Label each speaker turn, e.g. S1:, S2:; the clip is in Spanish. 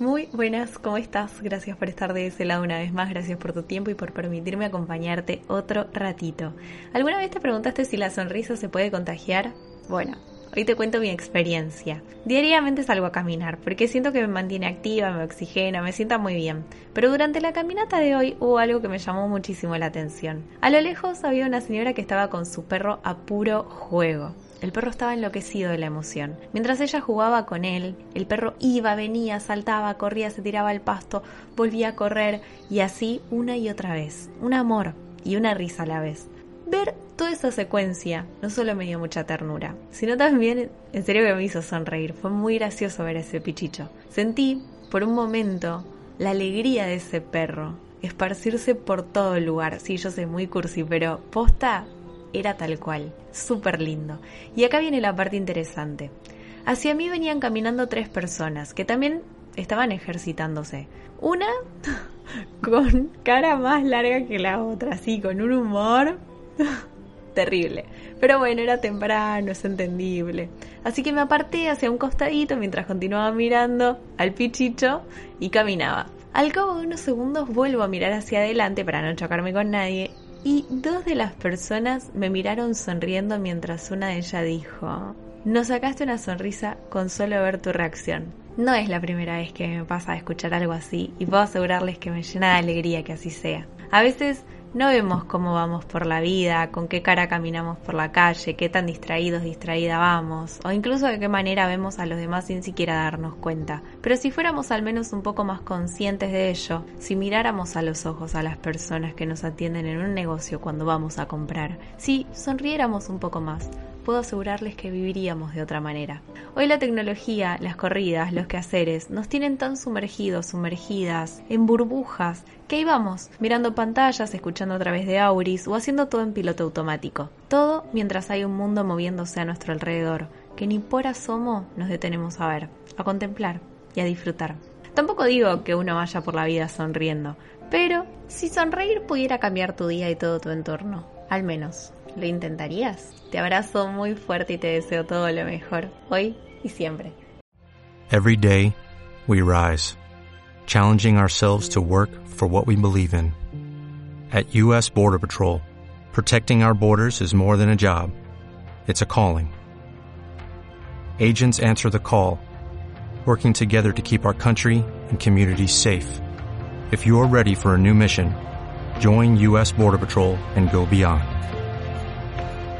S1: Muy buenas, ¿cómo estás? Gracias por estar de ese lado una vez más, gracias por tu tiempo y por permitirme acompañarte otro ratito. ¿Alguna vez te preguntaste si la sonrisa se puede contagiar? Bueno, hoy te cuento mi experiencia. Diariamente salgo a caminar porque siento que me mantiene activa, me oxigena, me sienta muy bien. Pero durante la caminata de hoy hubo algo que me llamó muchísimo la atención. A lo lejos había una señora que estaba con su perro a puro juego. El perro estaba enloquecido de la emoción. Mientras ella jugaba con él, el perro iba, venía, saltaba, corría, se tiraba al pasto, volvía a correr y así una y otra vez. Un amor y una risa a la vez. Ver toda esa secuencia no solo me dio mucha ternura, sino también en serio que me hizo sonreír. Fue muy gracioso ver ese pichicho. Sentí por un momento la alegría de ese perro, esparcirse por todo el lugar. Sí, yo sé, muy cursi, pero posta era tal cual, súper lindo. Y acá viene la parte interesante. Hacia mí venían caminando tres personas que también estaban ejercitándose. Una con cara más larga que la otra, así, con un humor terrible. Pero bueno, era temprano, es entendible. Así que me aparté hacia un costadito mientras continuaba mirando al pichicho y caminaba. Al cabo de unos segundos vuelvo a mirar hacia adelante para no chocarme con nadie y dos de las personas me miraron sonriendo mientras una de ellas dijo, nos sacaste una sonrisa con solo ver tu reacción. No es la primera vez que me pasa escuchar algo así y puedo asegurarles que me llena de alegría que así sea. A veces no vemos cómo vamos por la vida, con qué cara caminamos por la calle, qué tan distraídos, distraída vamos, o incluso de qué manera vemos a los demás sin siquiera darnos cuenta. Pero si fuéramos al menos un poco más conscientes de ello, si miráramos a los ojos a las personas que nos atienden en un negocio cuando vamos a comprar, si sonriéramos un poco más, puedo asegurarles que viviríamos de otra manera. Hoy la tecnología, las corridas, los quehaceres nos tienen tan sumergidos, sumergidas, en burbujas, que ahí vamos, mirando pantallas, escuchando a través de Auris o haciendo todo en piloto automático. Todo mientras hay un mundo moviéndose a nuestro alrededor, que ni por asomo nos detenemos a ver, a contemplar y a disfrutar. Tampoco digo que uno vaya por la vida sonriendo, pero si sonreír pudiera cambiar tu día y todo tu entorno, al menos ¿Lo intentarías? Te abrazo muy fuerte y te deseo todo lo mejor, hoy y siempre.
S2: Every day, we rise, challenging ourselves to work for what we believe in. At U.S. Border Patrol, protecting our borders is more than a job, it's a calling. Agents answer the call, working together to keep our country and communities safe. If you're ready for a new mission, join U.S. Border Patrol and go beyond.